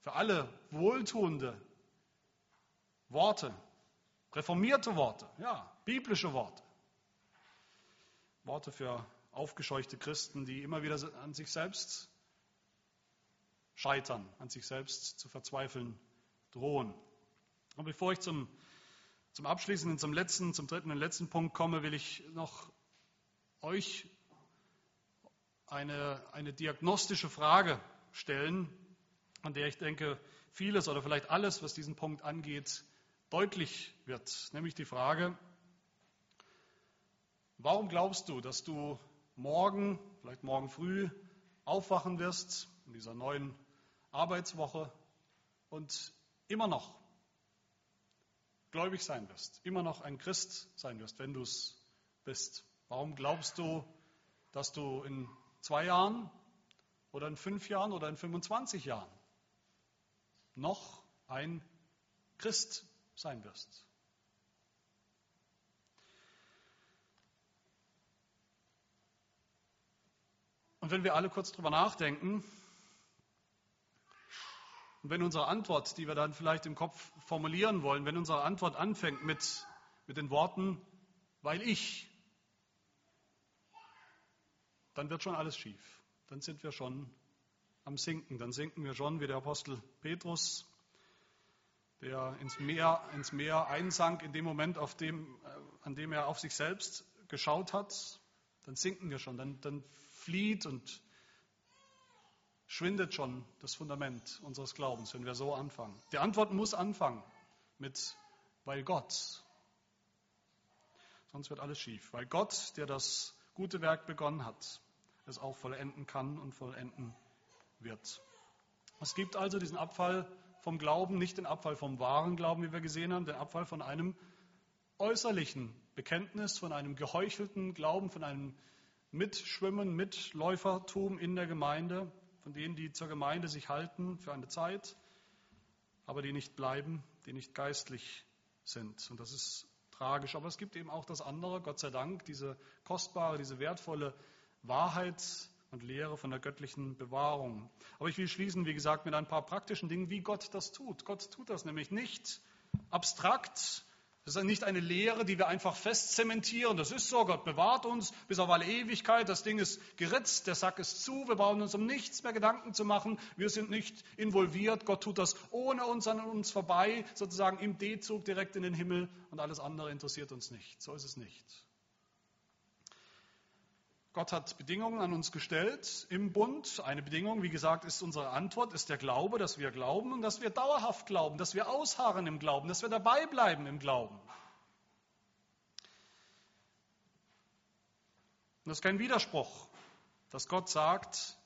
Speaker 1: für alle wohltuende Worte, reformierte Worte, ja, biblische Worte. Worte für aufgescheuchte Christen, die immer wieder an sich selbst scheitern, an sich selbst zu verzweifeln drohen. Und bevor ich zum, zum abschließenden, zum letzten, zum dritten und letzten Punkt komme, will ich noch euch eine, eine diagnostische Frage stellen, an der ich denke, vieles oder vielleicht alles, was diesen Punkt angeht, deutlich wird. Nämlich die Frage, warum glaubst du, dass du morgen, vielleicht morgen früh, aufwachen wirst in dieser neuen Arbeitswoche und immer noch gläubig sein wirst, immer noch ein Christ sein wirst, wenn du es bist. Warum glaubst du, dass du in zwei Jahren oder in fünf Jahren oder in 25 Jahren noch ein Christ sein wirst? Und wenn wir alle kurz drüber nachdenken, und wenn unsere Antwort, die wir dann vielleicht im Kopf formulieren wollen, wenn unsere Antwort anfängt mit, mit den Worten, weil ich, dann wird schon alles schief. Dann sind wir schon am Sinken. Dann sinken wir schon wie der Apostel Petrus, der ins Meer, ins Meer einsank in dem Moment, auf dem, äh, an dem er auf sich selbst geschaut hat. Dann sinken wir schon. Dann, dann flieht und schwindet schon das Fundament unseres Glaubens, wenn wir so anfangen. Die Antwort muss anfangen mit, weil Gott. Sonst wird alles schief. Weil Gott, der das gute Werk begonnen hat, es auch vollenden kann und vollenden wird. Es gibt also diesen Abfall vom Glauben, nicht den Abfall vom wahren Glauben, wie wir gesehen haben, den Abfall von einem äußerlichen Bekenntnis, von einem geheuchelten Glauben, von einem Mitschwimmen, Mitläufertum in der Gemeinde, von denen, die zur Gemeinde sich halten für eine Zeit, aber die nicht bleiben, die nicht geistlich sind. Und das ist tragisch. Aber es gibt eben auch das andere, Gott sei Dank, diese kostbare, diese wertvolle Wahrheit und Lehre von der göttlichen Bewahrung. Aber ich will schließen, wie gesagt, mit ein paar praktischen Dingen, wie Gott das tut. Gott tut das nämlich nicht abstrakt, das ist nicht eine Lehre, die wir einfach festzementieren. Das ist so, Gott bewahrt uns bis auf alle Ewigkeit. Das Ding ist geritzt, der Sack ist zu. Wir brauchen uns um nichts mehr Gedanken zu machen. Wir sind nicht involviert. Gott tut das ohne uns an uns vorbei, sozusagen im D-Zug direkt in den Himmel und alles andere interessiert uns nicht. So ist es nicht. Gott hat Bedingungen an uns gestellt im Bund. Eine Bedingung, wie gesagt, ist unsere Antwort, ist der Glaube, dass wir glauben und dass wir dauerhaft glauben, dass wir ausharren im Glauben, dass wir dabei bleiben im Glauben. Und das ist kein Widerspruch, dass Gott sagt,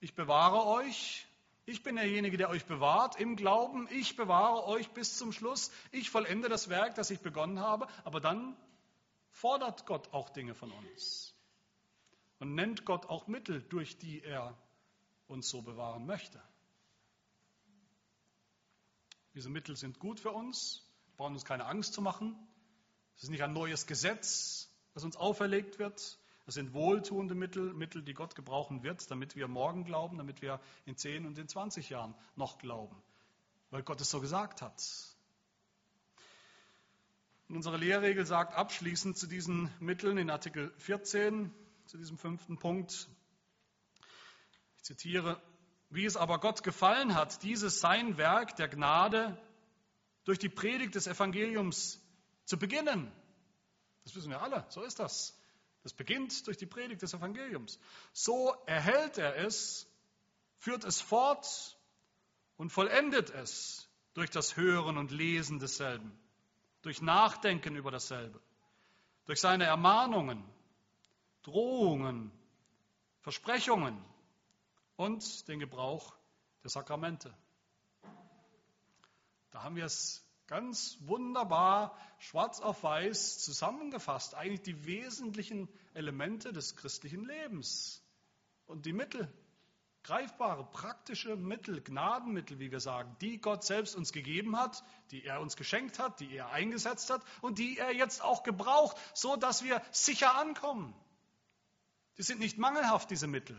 Speaker 1: ich bewahre euch, ich bin derjenige, der euch bewahrt im Glauben, ich bewahre euch bis zum Schluss, ich vollende das Werk, das ich begonnen habe, aber dann fordert Gott auch Dinge von uns und nennt Gott auch Mittel, durch die er uns so bewahren möchte. Diese Mittel sind gut für uns, brauchen uns keine Angst zu machen. Es ist nicht ein neues Gesetz, das uns auferlegt wird. Es sind wohltuende Mittel, Mittel, die Gott gebrauchen wird, damit wir morgen glauben, damit wir in 10 und in 20 Jahren noch glauben, weil Gott es so gesagt hat. Und unsere Lehrregel sagt abschließend zu diesen Mitteln in Artikel 14, zu diesem fünften Punkt. Ich zitiere, wie es aber Gott gefallen hat, dieses sein Werk der Gnade durch die Predigt des Evangeliums zu beginnen. Das wissen wir alle, so ist das. Das beginnt durch die Predigt des Evangeliums. So erhält er es, führt es fort und vollendet es durch das Hören und Lesen desselben, durch Nachdenken über dasselbe, durch seine Ermahnungen, Drohungen, Versprechungen und den Gebrauch der Sakramente. Da haben wir es ganz wunderbar schwarz auf weiß zusammengefasst, eigentlich die wesentlichen Elemente des christlichen Lebens und die Mittel, greifbare, praktische Mittel, Gnadenmittel, wie wir sagen, die Gott selbst uns gegeben hat, die er uns geschenkt hat, die er eingesetzt hat und die er jetzt auch gebraucht, so dass wir sicher ankommen. Die sind nicht mangelhaft, diese Mittel.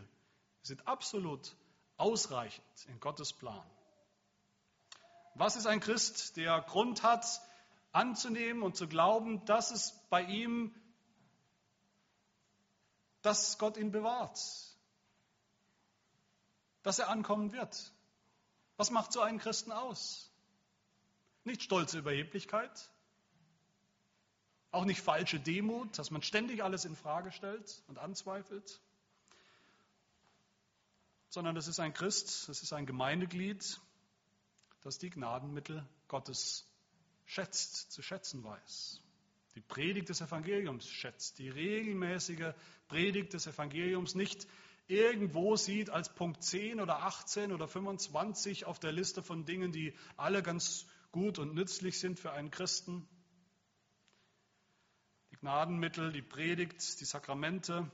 Speaker 1: Sie sind absolut ausreichend in Gottes Plan. Was ist ein Christ, der Grund hat, anzunehmen und zu glauben, dass es bei ihm, dass Gott ihn bewahrt, dass er ankommen wird? Was macht so einen Christen aus? Nicht stolze Überheblichkeit, auch nicht falsche Demut, dass man ständig alles in Frage stellt und anzweifelt, sondern es ist ein Christ, es ist ein Gemeindeglied, das die Gnadenmittel Gottes schätzt, zu schätzen weiß. Die Predigt des Evangeliums schätzt, die regelmäßige Predigt des Evangeliums nicht irgendwo sieht als Punkt 10 oder 18 oder 25 auf der Liste von Dingen, die alle ganz gut und nützlich sind für einen Christen. Gnadenmittel, die Predigt, die Sakramente,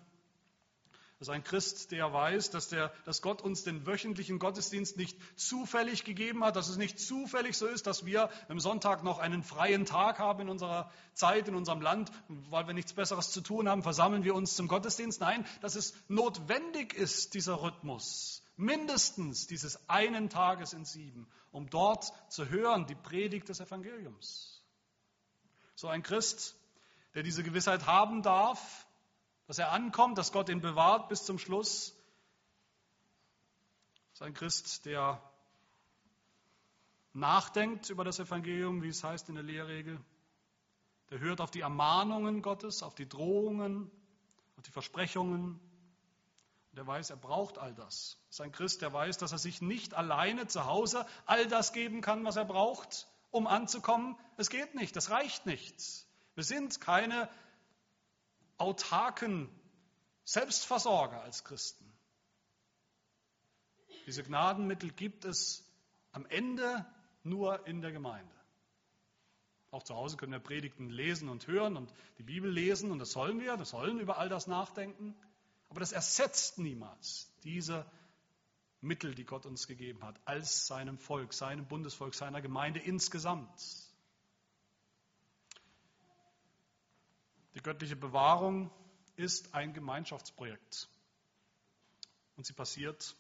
Speaker 1: das ist ein Christ, der weiß, dass, der, dass Gott uns den wöchentlichen Gottesdienst nicht zufällig gegeben hat, dass es nicht zufällig so ist, dass wir am Sonntag noch einen freien Tag haben in unserer Zeit, in unserem Land, weil wir nichts Besseres zu tun haben, versammeln wir uns zum Gottesdienst. Nein, dass es notwendig ist, dieser Rhythmus, mindestens dieses einen Tages in sieben, um dort zu hören, die Predigt des Evangeliums. So ein Christ, der diese Gewissheit haben darf, dass er ankommt, dass Gott ihn bewahrt bis zum Schluss. Das ist ein Christ, der nachdenkt über das Evangelium, wie es heißt in der Lehrregel. Der hört auf die Ermahnungen Gottes, auf die Drohungen, auf die Versprechungen. Der weiß, er braucht all das. Das ist ein Christ, der weiß, dass er sich nicht alleine zu Hause all das geben kann, was er braucht, um anzukommen. Es geht nicht, das reicht nicht. Wir sind keine autarken Selbstversorger als Christen. Diese Gnadenmittel gibt es am Ende nur in der Gemeinde. Auch zu Hause können wir Predigten lesen und hören und die Bibel lesen und das sollen wir, das sollen über all das nachdenken. Aber das ersetzt niemals diese Mittel, die Gott uns gegeben hat, als seinem Volk, seinem Bundesvolk, seiner Gemeinde insgesamt. Die göttliche Bewahrung ist ein Gemeinschaftsprojekt. Und sie passiert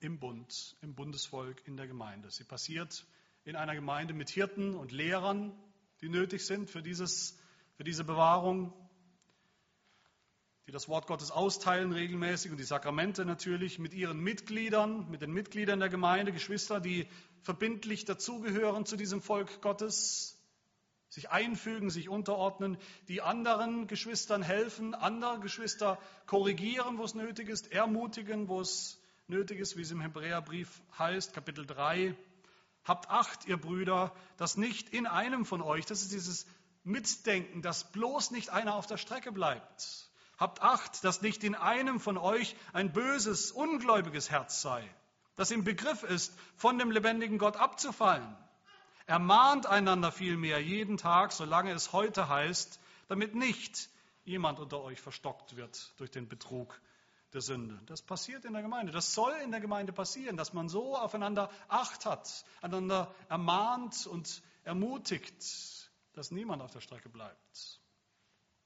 Speaker 1: im Bund, im Bundesvolk, in der Gemeinde. Sie passiert in einer Gemeinde mit Hirten und Lehrern, die nötig sind für, dieses, für diese Bewahrung, die das Wort Gottes austeilen regelmäßig und die Sakramente natürlich mit ihren Mitgliedern, mit den Mitgliedern der Gemeinde, Geschwister, die verbindlich dazugehören zu diesem Volk Gottes, sich einfügen, sich unterordnen, die anderen Geschwistern helfen, andere Geschwister korrigieren, wo es nötig ist, ermutigen, wo es nötig ist, wie es im Hebräerbrief heißt, Kapitel 3. Habt Acht, ihr Brüder, dass nicht in einem von euch, das ist dieses Mitdenken, dass bloß nicht einer auf der Strecke bleibt. Habt Acht, dass nicht in einem von euch ein böses, ungläubiges Herz sei, das im Begriff ist, von dem lebendigen Gott abzufallen. Ermahnt einander vielmehr jeden Tag, solange es heute heißt, damit nicht jemand unter euch verstockt wird durch den Betrug der Sünde. Das passiert in der Gemeinde. Das soll in der Gemeinde passieren, dass man so aufeinander Acht hat, einander ermahnt und ermutigt, dass niemand auf der Strecke bleibt.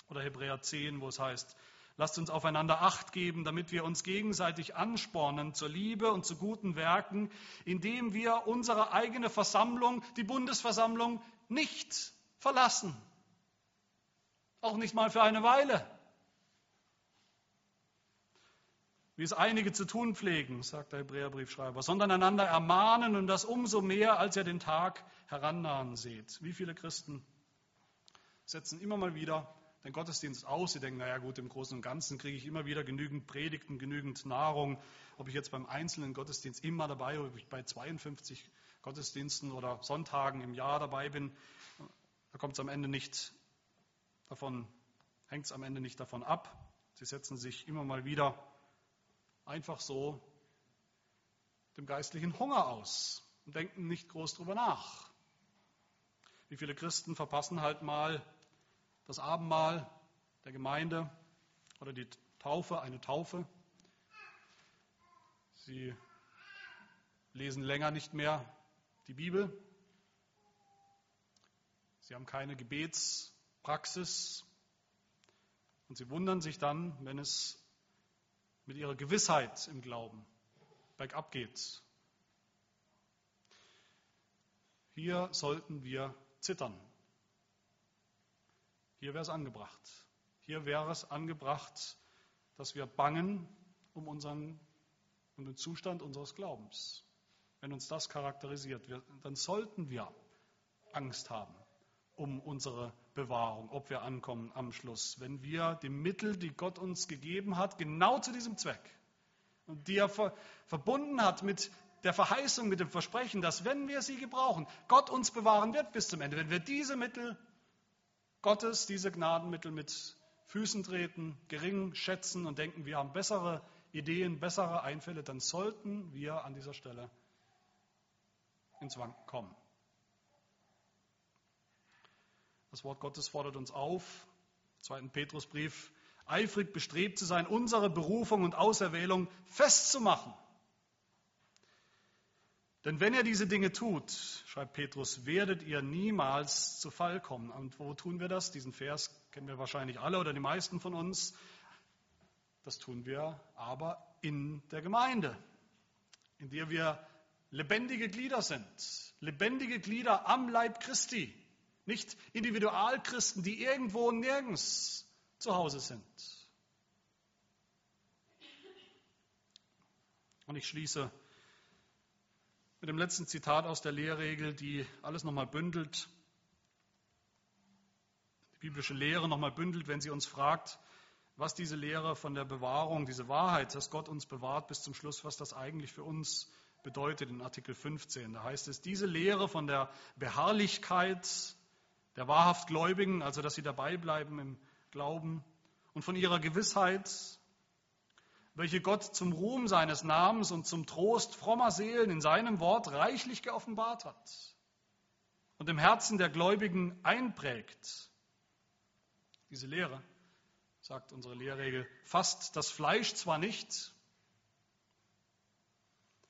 Speaker 1: Oder Hebräer 10, wo es heißt, Lasst uns aufeinander Acht geben, damit wir uns gegenseitig anspornen zur Liebe und zu guten Werken, indem wir unsere eigene Versammlung, die Bundesversammlung, nicht verlassen. Auch nicht mal für eine Weile. Wie es einige zu tun pflegen, sagt der Hebräerbriefschreiber, sondern einander ermahnen und das umso mehr, als ihr den Tag herannahen seht. Wie viele Christen setzen immer mal wieder den Gottesdienst aus. Sie denken, naja gut, im Großen und Ganzen kriege ich immer wieder genügend Predigten, genügend Nahrung. Ob ich jetzt beim einzelnen Gottesdienst immer dabei, bin, ob ich bei 52 Gottesdiensten oder Sonntagen im Jahr dabei bin, da kommt es am Ende nicht davon, hängt es am Ende nicht davon ab. Sie setzen sich immer mal wieder einfach so dem geistlichen Hunger aus und denken nicht groß drüber nach. Wie viele Christen verpassen halt mal das Abendmahl der Gemeinde oder die Taufe, eine Taufe. Sie lesen länger nicht mehr die Bibel. Sie haben keine Gebetspraxis. Und sie wundern sich dann, wenn es mit ihrer Gewissheit im Glauben bergab geht. Hier sollten wir zittern. Hier wäre es angebracht. Hier wäre es angebracht, dass wir bangen um, unseren, um den Zustand unseres Glaubens. Wenn uns das charakterisiert, wir, dann sollten wir Angst haben um unsere Bewahrung, ob wir ankommen am Schluss, wenn wir die Mittel, die Gott uns gegeben hat, genau zu diesem Zweck und die er ver verbunden hat mit der Verheißung, mit dem Versprechen, dass wenn wir sie gebrauchen, Gott uns bewahren wird bis zum Ende. Wenn wir diese Mittel Gottes, diese Gnadenmittel mit Füßen treten, gering schätzen und denken, wir haben bessere Ideen, bessere Einfälle, dann sollten wir an dieser Stelle ins Wanken kommen. Das Wort Gottes fordert uns auf, im zweiten Petrusbrief, eifrig bestrebt zu sein, unsere Berufung und Auserwählung festzumachen. Denn wenn ihr diese Dinge tut, schreibt Petrus, werdet ihr niemals zu Fall kommen. Und wo tun wir das? Diesen Vers kennen wir wahrscheinlich alle oder die meisten von uns. Das tun wir aber in der Gemeinde, in der wir lebendige Glieder sind. Lebendige Glieder am Leib Christi. Nicht Individualchristen, die irgendwo nirgends zu Hause sind. Und ich schließe mit dem letzten Zitat aus der Lehrregel, die alles nochmal bündelt, die biblische Lehre nochmal bündelt, wenn sie uns fragt, was diese Lehre von der Bewahrung, diese Wahrheit, dass Gott uns bewahrt bis zum Schluss, was das eigentlich für uns bedeutet in Artikel 15. Da heißt es, diese Lehre von der Beharrlichkeit der wahrhaft Gläubigen, also dass sie dabei bleiben im Glauben und von ihrer Gewissheit, welche Gott zum Ruhm seines Namens und zum Trost frommer Seelen in seinem Wort reichlich geoffenbart hat und im Herzen der Gläubigen einprägt. Diese Lehre, sagt unsere Lehrregel, fasst das Fleisch zwar nicht,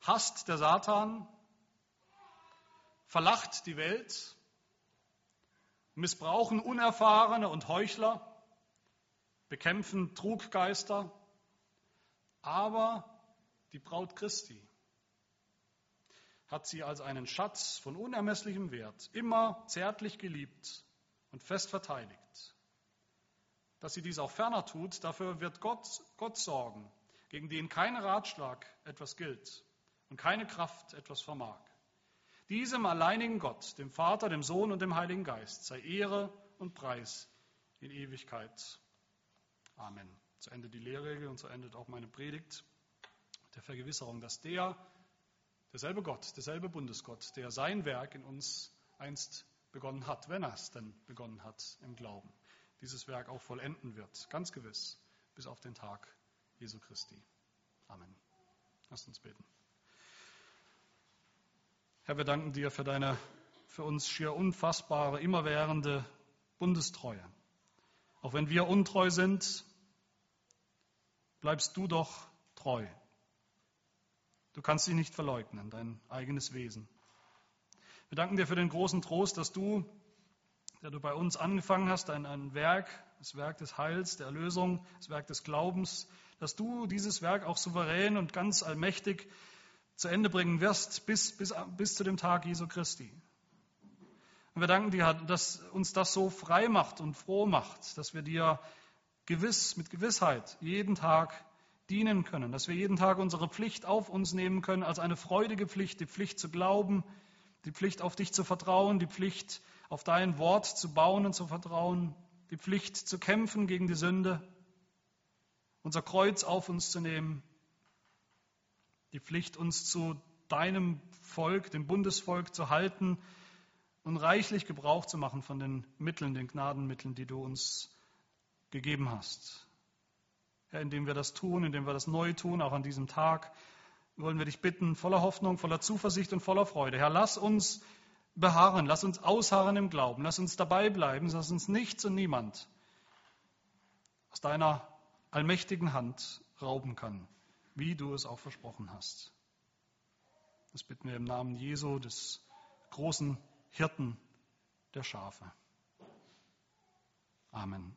Speaker 1: hasst der Satan, verlacht die Welt, missbrauchen Unerfahrene und Heuchler, bekämpfen Truggeister, aber die Braut Christi hat sie als einen Schatz von unermesslichem Wert immer zärtlich geliebt und fest verteidigt. Dass sie dies auch ferner tut, dafür wird Gott, Gott sorgen, gegen den kein Ratschlag etwas gilt und keine Kraft etwas vermag. Diesem alleinigen Gott, dem Vater, dem Sohn und dem Heiligen Geist, sei Ehre und Preis in Ewigkeit. Amen. Zu Ende die Lehrregel und zu Ende auch meine Predigt der Vergewisserung, dass der, derselbe Gott, derselbe Bundesgott, der sein Werk in uns einst begonnen hat, wenn er es denn begonnen hat im Glauben, dieses Werk auch vollenden wird, ganz gewiss, bis auf den Tag Jesu Christi. Amen. Lasst uns beten. Herr, wir danken dir für deine für uns schier unfassbare, immerwährende Bundestreue. Auch wenn wir untreu sind, bleibst du doch treu. Du kannst dich nicht verleugnen, dein eigenes Wesen. Wir danken dir für den großen Trost, dass du, der du bei uns angefangen hast, ein, ein Werk, das Werk des Heils, der Erlösung, das Werk des Glaubens, dass du dieses Werk auch souverän und ganz allmächtig zu Ende bringen wirst bis, bis, bis zu dem Tag Jesu Christi. Und wir danken dir, dass uns das so frei macht und froh macht, dass wir dir gewiss, mit Gewissheit jeden Tag dienen können, dass wir jeden Tag unsere Pflicht auf uns nehmen können als eine freudige Pflicht, die Pflicht zu glauben, die Pflicht auf dich zu vertrauen, die Pflicht auf dein Wort zu bauen und zu vertrauen, die Pflicht zu kämpfen gegen die Sünde, unser Kreuz auf uns zu nehmen, die Pflicht uns zu deinem Volk, dem Bundesvolk zu halten und reichlich Gebrauch zu machen von den Mitteln, den Gnadenmitteln, die du uns gegeben hast. Herr, indem wir das tun, indem wir das neu tun, auch an diesem Tag, wollen wir dich bitten, voller Hoffnung, voller Zuversicht und voller Freude. Herr, lass uns beharren, lass uns ausharren im Glauben, lass uns dabei bleiben, lass uns nichts und niemand aus deiner allmächtigen Hand rauben kann, wie du es auch versprochen hast. Das bitten wir im Namen Jesu, des großen Hirten der Schafe. Amen.